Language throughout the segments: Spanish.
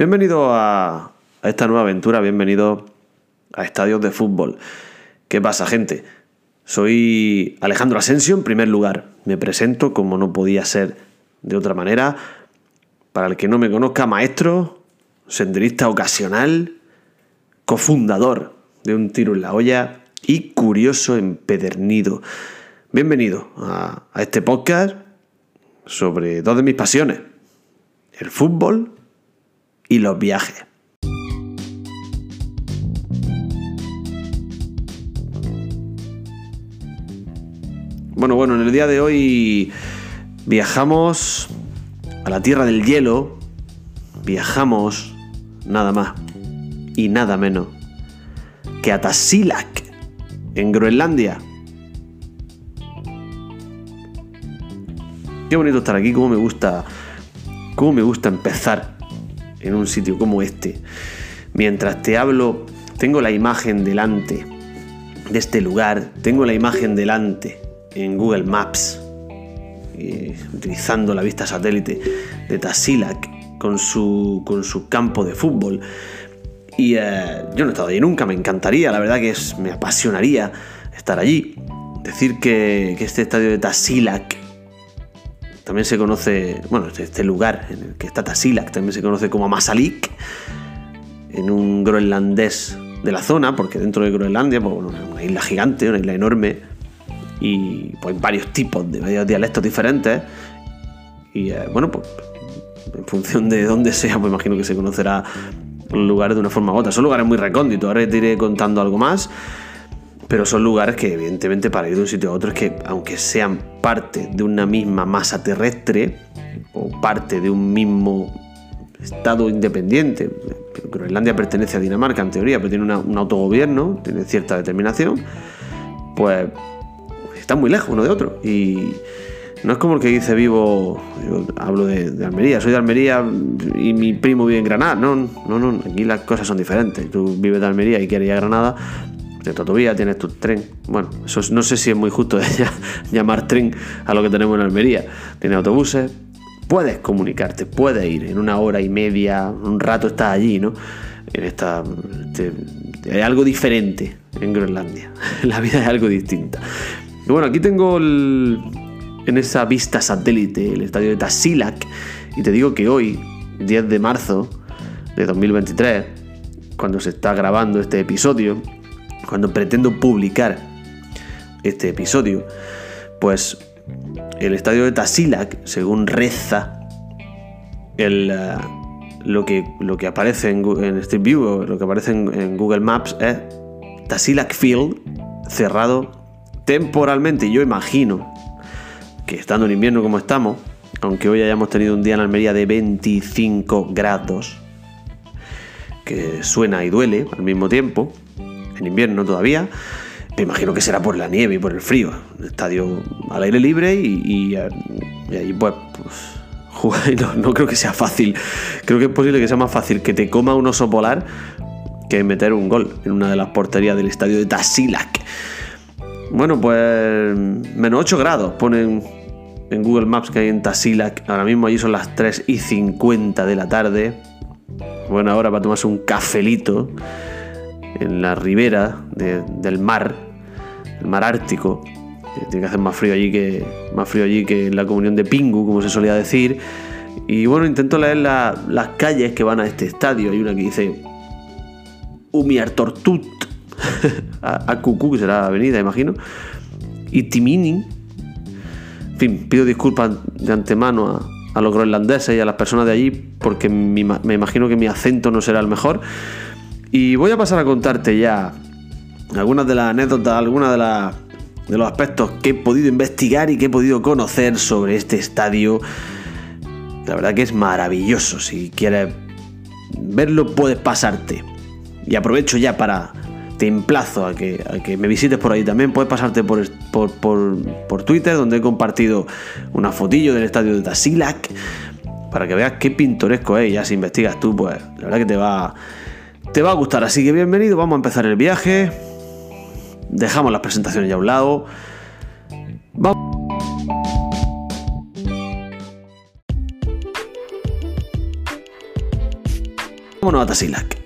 Bienvenido a, esta nueva aventura, bienvenido a Estadios de Fútbol. ¿Qué pasa, gente? Soy Alejandro Asensio, en primer lugar. Me presento como no podía ser de otra manera. Para el que no me conozca, maestro, senderista ocasional, cofundador de Un Tiro en la Olla y curioso empedernido. Bienvenido a, a este podcast sobre dos de mis pasiones, el fútbol y los viajes. Bueno, bueno, en el día de hoy viajamos a la tierra del hielo, viajamos nada más y nada menos que a Tasilak, en Groenlandia. Qué bonito estar aquí, cómo me gusta, cómo me gusta empezar en un sitio como este. Mientras te hablo, tengo la imagen delante de este lugar, tengo la imagen delante en Google Maps, utilizando la vista satélite de Tasilak con su, con su campo de fútbol. Y eh, yo no he estado allí nunca, me encantaría, la verdad que es, me apasionaría estar allí. Decir que, que este estadio de Tasilak también se conoce, bueno, este, este lugar en el que está Tasilak, también se conoce como Masalik, en un groenlandés de la zona, porque dentro de Groenlandia, pues, una isla gigante, una isla enorme, y pues varios tipos de varios dialectos diferentes. Y eh, bueno, pues en función de dónde sea, pues imagino que se conocerá los lugares de una forma u otra. Son lugares muy recónditos, ahora te iré contando algo más. Pero son lugares que, evidentemente, para ir de un sitio a otro es que, aunque sean parte de una misma masa terrestre o parte de un mismo estado independiente, Groenlandia pertenece a Dinamarca en teoría, pero tiene un autogobierno, tiene cierta determinación, pues están muy lejos uno de otro. Y no es como el que dice vivo, yo hablo de, Almería, soy de Almería y mi primo vive en Granada. No, no, no, aquí las cosas son diferentes. Tú vives de Almería y quieres ir a Granada, tu autovía, tienes tu tren. Bueno, eso no sé si es muy justo llamar tren a lo que tenemos en Almería. Tienes autobuses, puedes comunicarte, puedes ir en una hora y media, un rato estás allí, ¿no? En esta, hay algo diferente en Groenlandia. La vida es algo distinta. Y bueno, aquí tengo en esa vista satélite el estadio de Tasilak y te digo que hoy, 10 de marzo de 2023, cuando se está grabando este episodio, cuando pretendo publicar este episodio, pues el estadio de Tasilak, según reza eh, lo, que, lo que aparece en, en Street View, lo que aparece en, Google Maps, es Tasilak Field cerrado temporalmente. Yo imagino que estando en invierno como estamos, aunque hoy hayamos tenido un día en Almería de 25 grados, que suena y duele al mismo tiempo, en invierno todavía. Me imagino que será por la nieve y por el frío. estadio al aire libre y, ahí pues, pues no, creo que sea fácil. Creo que es posible que sea más fácil que te coma un oso polar que meter un gol en una de las porterías del estadio de Tasilak. Bueno, pues menos 8 grados ponen en Google Maps que hay en Tasilak. Ahora mismo allí son las 3 y 50 de la tarde. Bueno, ahora para tomarse un cafelito en la ribera del mar, el mar Ártico. Tiene que hacer más frío allí que más frío allí que en la comunión de Pingu, como se solía decir. Y bueno, intento leer las calles que van a este estadio. Hay una que dice Umiartortut, a, a Cucú, que será la avenida, imagino. Y Timini. En fin, pido disculpas de antemano a, a los groenlandeses y a las personas de allí, porque me imagino que mi acento no será el mejor. Y voy a pasar a contarte ya algunas de las anécdotas, algunas de, los aspectos que he podido investigar y que he podido conocer sobre este estadio. La verdad que es maravilloso. Si quieres verlo, puedes pasarte. Y aprovecho ya para. Te emplazo a que, me visites por ahí también. Puedes pasarte por, por, por, Twitter, donde he compartido una fotillo del estadio de Tasilak. Para que veas qué pintoresco es. Ya si investigas tú, pues la verdad que te va te va a gustar. Así que bienvenido, vamos a empezar el viaje. Dejamos las presentaciones ya a un lado. Vamos. Vámonos a Tasilac.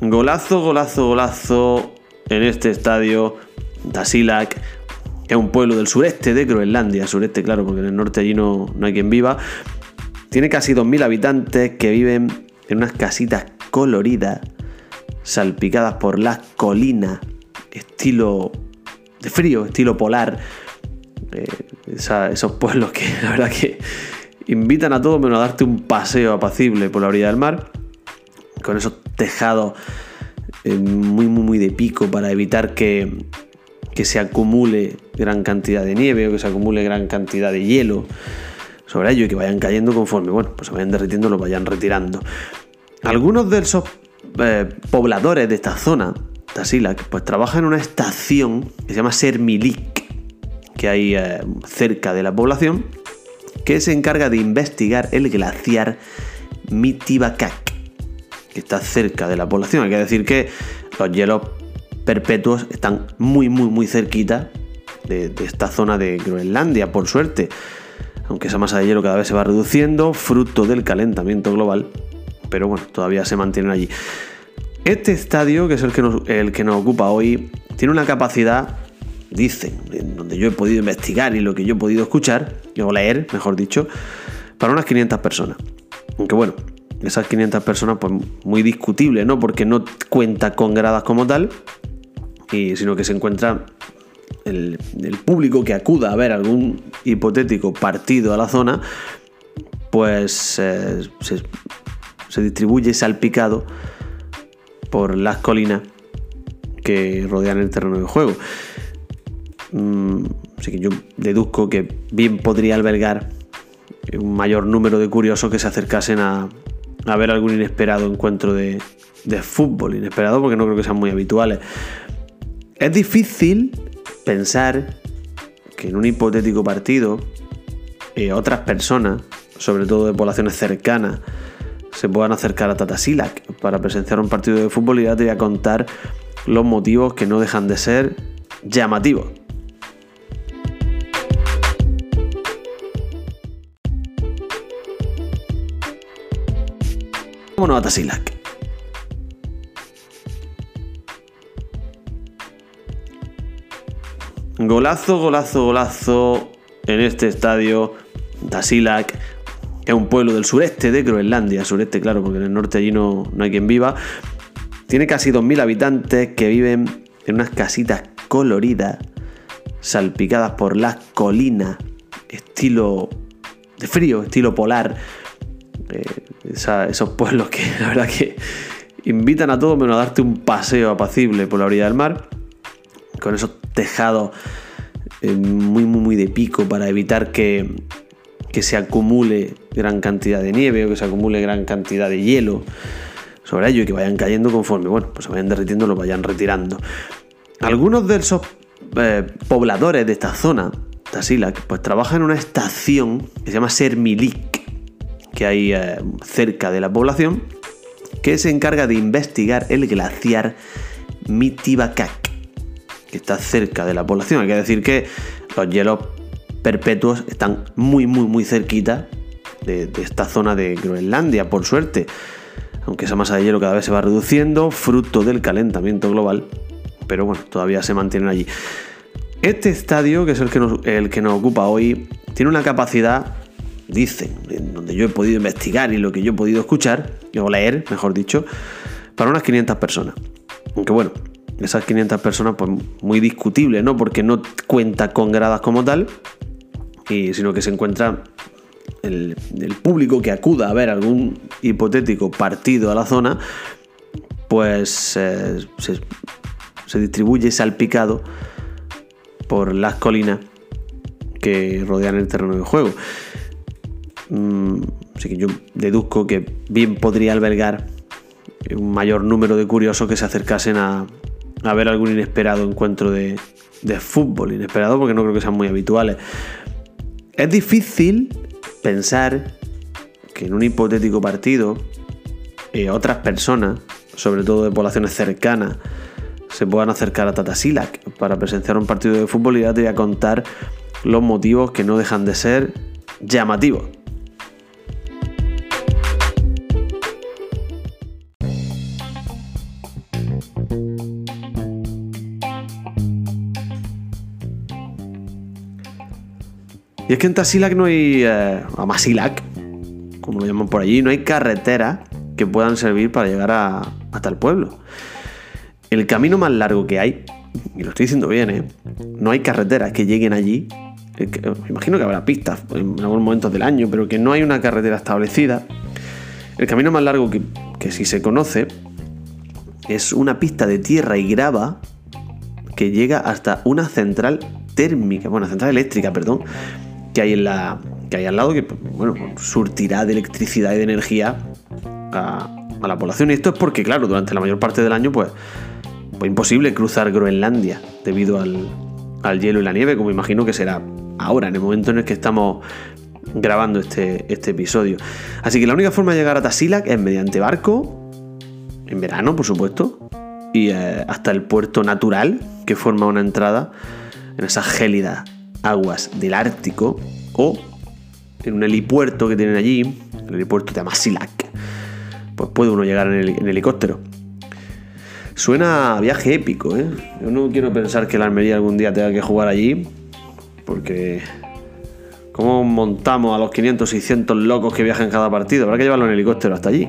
Golazo, golazo, golazo en este estadio. Tasilac, que es un pueblo del sureste de Groenlandia. Sureste, claro, porque en el norte allí no, no hay quien viva. Tiene casi 2.000 habitantes que viven en unas casitas coloridas, salpicadas por las colinas, estilo de frío, estilo polar. Eh, esos pueblos que la verdad que invitan a todo menos a darte un paseo apacible por la orilla del mar, con esos tejados eh, muy, muy, muy de pico para evitar que, que se acumule gran cantidad de nieve o que se acumule gran cantidad de hielo sobre ello y que vayan cayendo conforme, bueno, pues se vayan derritiendo, lo vayan retirando. Algunos de esos eh, pobladores de esta zona, Tasilac, pues trabajan en una estación que se llama Sermilik, que hay eh, cerca de la población, que se encarga de investigar el glaciar Mitibakak, que está cerca de la población. Hay que decir que los hielos perpetuos están muy, muy, muy cerquita de, esta zona de Groenlandia, por suerte aunque esa masa de hielo cada vez se va reduciendo, fruto del calentamiento global, pero bueno, todavía se mantienen allí. Este estadio, que es el que nos, el que nos ocupa hoy, tiene una capacidad, dicen, en donde yo he podido investigar y lo que yo he podido escuchar, o leer, mejor dicho, para unas 500 personas. Aunque bueno, esas 500 personas, pues muy discutible, ¿no? Porque no cuenta con gradas como tal, y, sino que se encuentra el, público que acuda a ver algún hipotético partido a la zona, pues eh, se, distribuye salpicado por las colinas que rodean el terreno de juego. Mm, así que yo deduzco que bien podría albergar un mayor número de curiosos que se acercasen a, ver algún inesperado encuentro de, de, fútbol. Inesperado porque no creo que sean muy habituales. Es difícil pensar que en un hipotético partido eh, otras personas, sobre todo de poblaciones cercanas, se puedan acercar a Tatasilac para presenciar un partido de fútbol y ya te voy a contar los motivos que no dejan de ser llamativos. Vámonos a Tasilac. Golazo, golazo, golazo en este estadio. Tasilac, que es un pueblo del sureste de Groenlandia. Sureste, claro, porque en el norte allí no, no hay quien viva. Tiene casi 2.000 habitantes que viven en unas casitas coloridas, salpicadas por las colinas, estilo de frío, estilo polar. Eh, esos pueblos que la verdad que invitan a todo menos a darte un paseo apacible por la orilla del mar con esos tejados eh, muy, muy, muy de pico para evitar que, que se acumule gran cantidad de nieve o que se acumule gran cantidad de hielo sobre ello y que vayan cayendo conforme, bueno, pues se vayan derritiendo, lo vayan retirando. Algunos de esos eh, pobladores de esta zona, Tasilac, pues trabajan en una estación que se llama Sermilik, que hay eh, cerca de la población, que se encarga de investigar el glaciar Mitibakak que está cerca de la población. Hay que decir que los hielos perpetuos están muy, muy, muy cerquita de, esta zona de Groenlandia, por suerte. Aunque esa masa de hielo cada vez se va reduciendo, fruto del calentamiento global. Pero bueno, todavía se mantienen allí. Este estadio, que es el que nos, el que nos ocupa hoy, tiene una capacidad, dicen, en donde yo he podido investigar y lo que yo he podido escuchar, o leer, mejor dicho, para unas 500 personas. Aunque bueno, esas 500 personas, pues muy discutible, ¿no? Porque no cuenta con gradas como tal, y, sino que se encuentra el, público que acuda a ver algún hipotético partido a la zona, pues eh, se, distribuye salpicado por las colinas que rodean el terreno de juego. Mm, así que yo deduzco que bien podría albergar un mayor número de curiosos que se acercasen a, a ver algún inesperado encuentro de, fútbol. Inesperado porque no creo que sean muy habituales. Es difícil pensar que en un hipotético partido eh, otras personas, sobre todo de poblaciones cercanas, se puedan acercar a Tatasilac para presenciar un partido de fútbol y ya te voy a contar los motivos que no dejan de ser llamativo. Y es que en Tasilac no hay. Eh, Amasilac, como lo llaman por allí, no hay carreteras que puedan servir para llegar hasta el pueblo. El camino más largo que hay, y lo estoy diciendo bien, ¿eh? no hay carreteras que lleguen allí. Eh, imagino que habrá pistas en algunos momentos del año, pero que no hay una carretera establecida. El camino más largo que, que sí se conoce es una pista de tierra y grava que llega hasta una central térmica, bueno, central eléctrica, perdón, que hay en la que hay al lado que bueno, surtirá de electricidad y de energía a, la población. Y esto es porque, claro, durante la mayor parte del año, pues, pues imposible cruzar Groenlandia debido al, al, hielo y la nieve, como imagino que será ahora, en el momento en el que estamos grabando este, este episodio. Así que la única forma de llegar a Tasilac es mediante barco, en verano, por supuesto, y eh, hasta el puerto natural que forma una entrada en esa gélida aguas del Ártico o en un helipuerto que tienen allí, el helipuerto de Amasilac, pues puede uno llegar en, helicóptero. Suena a viaje épico, ¿eh? Yo no quiero pensar que la Almería algún día tenga que jugar allí, porque ¿cómo montamos a los 500, 600 locos que viajan cada partido? Habrá que llevarlo en helicóptero hasta allí.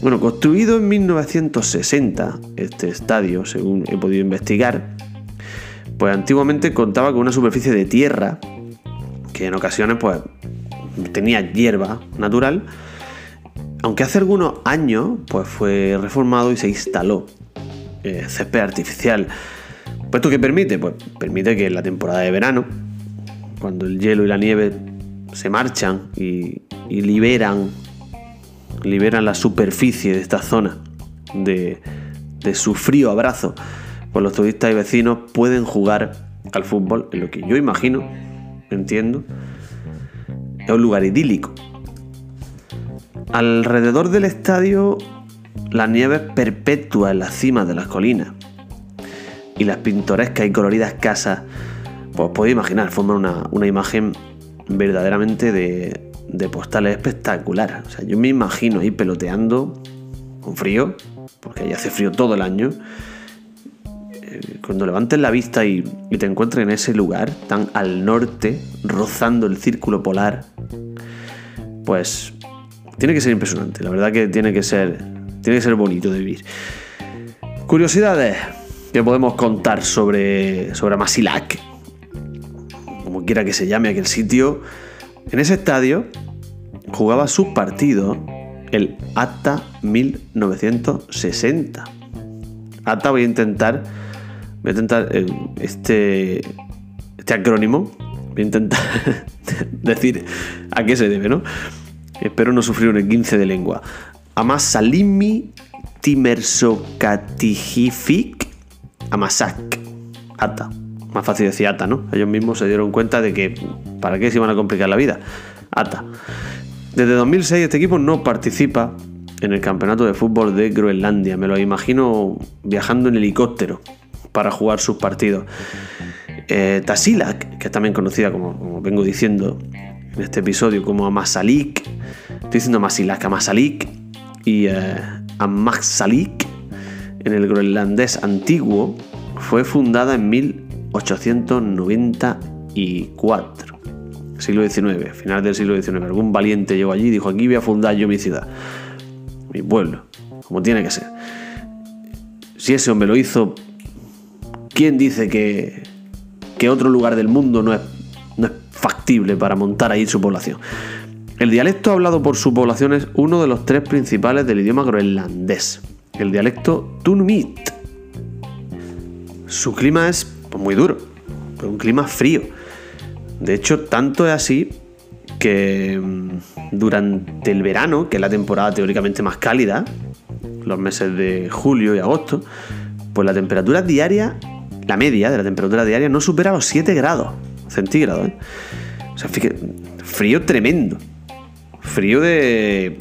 Bueno, construido en 1960, este estadio, según he podido investigar, pues antiguamente contaba con una superficie de tierra que en ocasiones pues tenía hierba natural, aunque hace algunos años pues fue reformado y se instaló eh, césped artificial. ¿Esto qué permite? Pues permite que en la temporada de verano, cuando el hielo y la nieve se marchan y, liberan, liberan la superficie de esta zona de, de su frío abrazo, pues los turistas y vecinos pueden jugar al fútbol en lo que yo imagino, entiendo, es un lugar idílico. Alrededor del estadio la nieve es perpetua en las cimas de las colinas y las pintorescas y coloridas casas, pues podéis imaginar, forman una, imagen verdaderamente de, de postales espectacular. O sea, yo me imagino ahí peloteando con frío, porque ahí hace frío todo el año, cuando levantes la vista y, te encuentres en ese lugar tan al norte, rozando el círculo polar, pues tiene que ser impresionante. La verdad que tiene que ser, tiene que ser bonito de vivir. Curiosidades que podemos contar sobre, sobre Masilac, como quiera que se llame aquel sitio. En ese estadio jugaba sus partidos el ATA 1960. ATA voy a intentar Voy a intentar eh, este, este acrónimo. Voy a intentar decir a qué se debe, ¿no? Espero no sufrir un 15 de lengua. Amasalimi timersocatigific amasak. Ata. Más fácil decir ata, ¿no? Ellos mismos se dieron cuenta de que para qué se iban a complicar la vida. Ata. Desde 2006 este equipo no participa en el campeonato de fútbol de Groenlandia. Me lo imagino viajando en helicóptero para jugar sus partidos. Eh, Tasilac, que es también conocida como, vengo diciendo en este episodio como Amasalik, estoy diciendo Amasilac, Amasalik y eh, en el groenlandés antiguo, fue fundada en 1894, siglo XIX, final del siglo XIX. Algún valiente llegó allí y dijo, aquí voy a fundar yo mi ciudad, mi pueblo, como tiene que ser. Si ese hombre lo hizo, ¿Quién dice que, otro lugar del mundo no es, no es factible para montar ahí su población? El dialecto hablado por su población es uno de los tres principales del idioma groenlandés, el dialecto Tunumit. Su clima es pues, muy duro, un clima frío. De hecho, tanto es así que mm, durante el verano, que es la temporada teóricamente más cálida, los meses de julio y agosto, pues la temperatura diaria la media de la temperatura diaria no supera los 7 grados centígrados. ¿eh? O sea, frío tremendo. Frío de.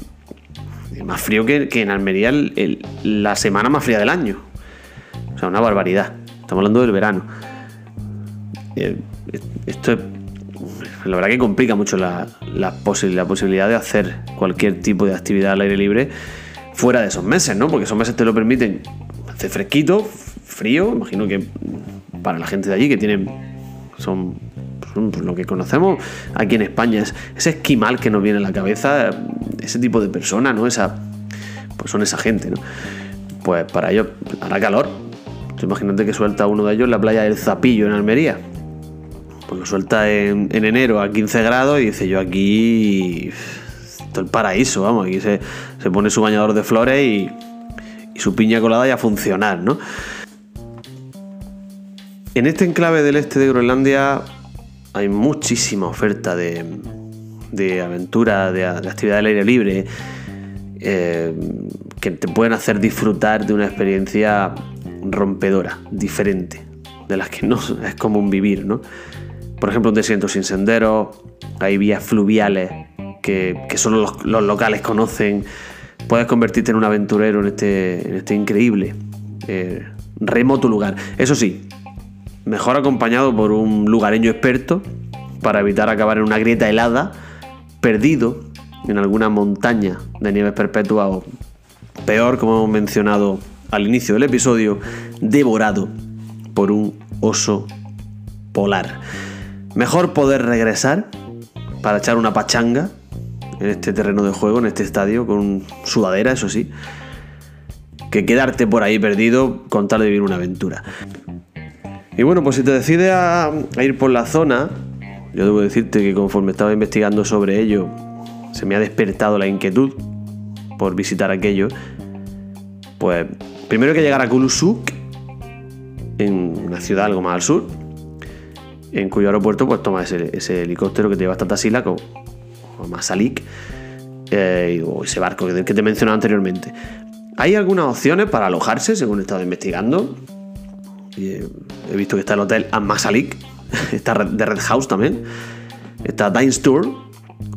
Más frío que, en Almería la semana más fría del año. O sea, una barbaridad. Estamos hablando del verano. Eh, esto es, la verdad que complica mucho la, la, posibilidad de hacer cualquier tipo de actividad al aire libre fuera de esos meses, ¿no? Porque esos meses te lo permiten hacer fresquito, frío, imagino que para la gente de allí que tienen son, pues, lo que conocemos aquí en España, es ese esquimal que nos viene a la cabeza, ese tipo de persona, ¿no? Esa, pues son esa gente, ¿no? Pues para ellos hará calor. imagínate que suelta uno de ellos en la playa del Zapillo en Almería. Pues lo suelta en, enero a 15 grados y dice yo aquí esto es el paraíso, vamos, aquí se, pone su bañador de flores y, y su piña colada y a funcionar, ¿no? En este enclave del este de Groenlandia hay muchísima oferta de, aventura, de, actividad al aire libre, eh, que te pueden hacer disfrutar de una experiencia rompedora, diferente, de las que no es común vivir, ¿no? Por ejemplo, un desierto sin senderos, hay vías fluviales que, solo los, locales conocen. Puedes convertirte en un aventurero en este, en este increíble, eh, remoto lugar. Eso sí, mejor acompañado por un lugareño experto para evitar acabar en una grieta helada, perdido en alguna montaña de nieves perpetua o peor, como hemos mencionado al inicio del episodio, devorado por un oso polar. Mejor poder regresar para echar una pachanga en este terreno de juego, en este estadio, con sudadera, eso sí, que quedarte por ahí perdido con tal de vivir una aventura. Y bueno, pues si te decides a, ir por la zona, yo debo decirte que conforme estaba investigando sobre ello, se me ha despertado la inquietud por visitar aquello. Pues primero hay que llegar a Kulusuk, en una ciudad algo más al sur, en cuyo aeropuerto pues toma ese, helicóptero que te lleva hasta Tasilak o, o Masalik, eh, o ese barco que te he mencionado anteriormente. Hay algunas opciones para alojarse, según he estado investigando he visto que está el hotel Amasalik, está de Red House también, está Dines Tour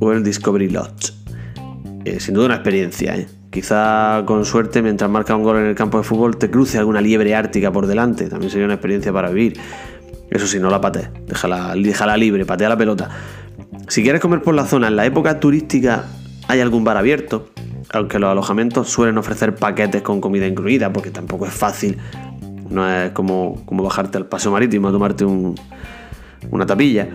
o el Discovery Lodge. Eh, sin duda una experiencia, ¿eh? Quizá con suerte, mientras marca un gol en el campo de fútbol, te cruce alguna liebre ártica por delante. También sería una experiencia para vivir. Eso sí, no la patees. Déjala, déjala libre, patea la pelota. Si quieres comer por la zona, en la época turística hay algún bar abierto, aunque los alojamientos suelen ofrecer paquetes con comida incluida, porque tampoco es fácil no es como, como bajarte al paseo marítimo a tomarte una tapilla.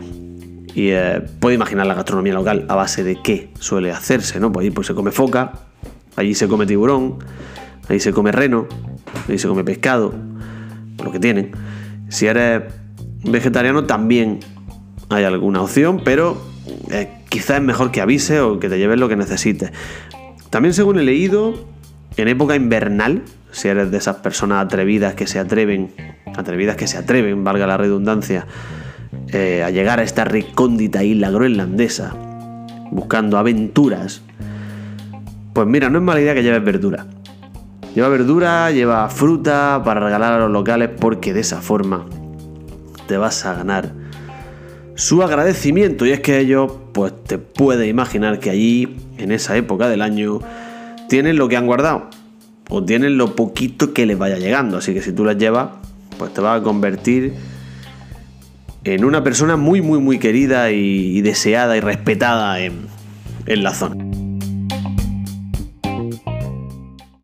Y eh, puede imaginar la gastronomía local a base de qué suele hacerse, ¿no? Pues allí pues, se come foca, allí se come tiburón, allí se come reno, allí se come pescado, lo que tienen. Si eres vegetariano también hay alguna opción, pero eh, quizás es mejor que avise o que te lleves lo que necesites. También según he leído, en época invernal, si eres de esas personas atrevidas que se atreven, atrevidas que se atreven, valga la redundancia, eh, a llegar a esta recóndita isla groenlandesa, buscando aventuras, pues mira, no es mala idea que lleves verdura. Lleva verdura, lleva fruta para regalar a los locales porque de esa forma te vas a ganar su agradecimiento y es que ellos pues te puedes imaginar que allí en esa época del año tienen lo que han guardado o tienen lo poquito que les vaya llegando. Así que si tú las llevas, pues te vas a convertir en una persona muy, muy, muy querida y, deseada y respetada en, en la zona.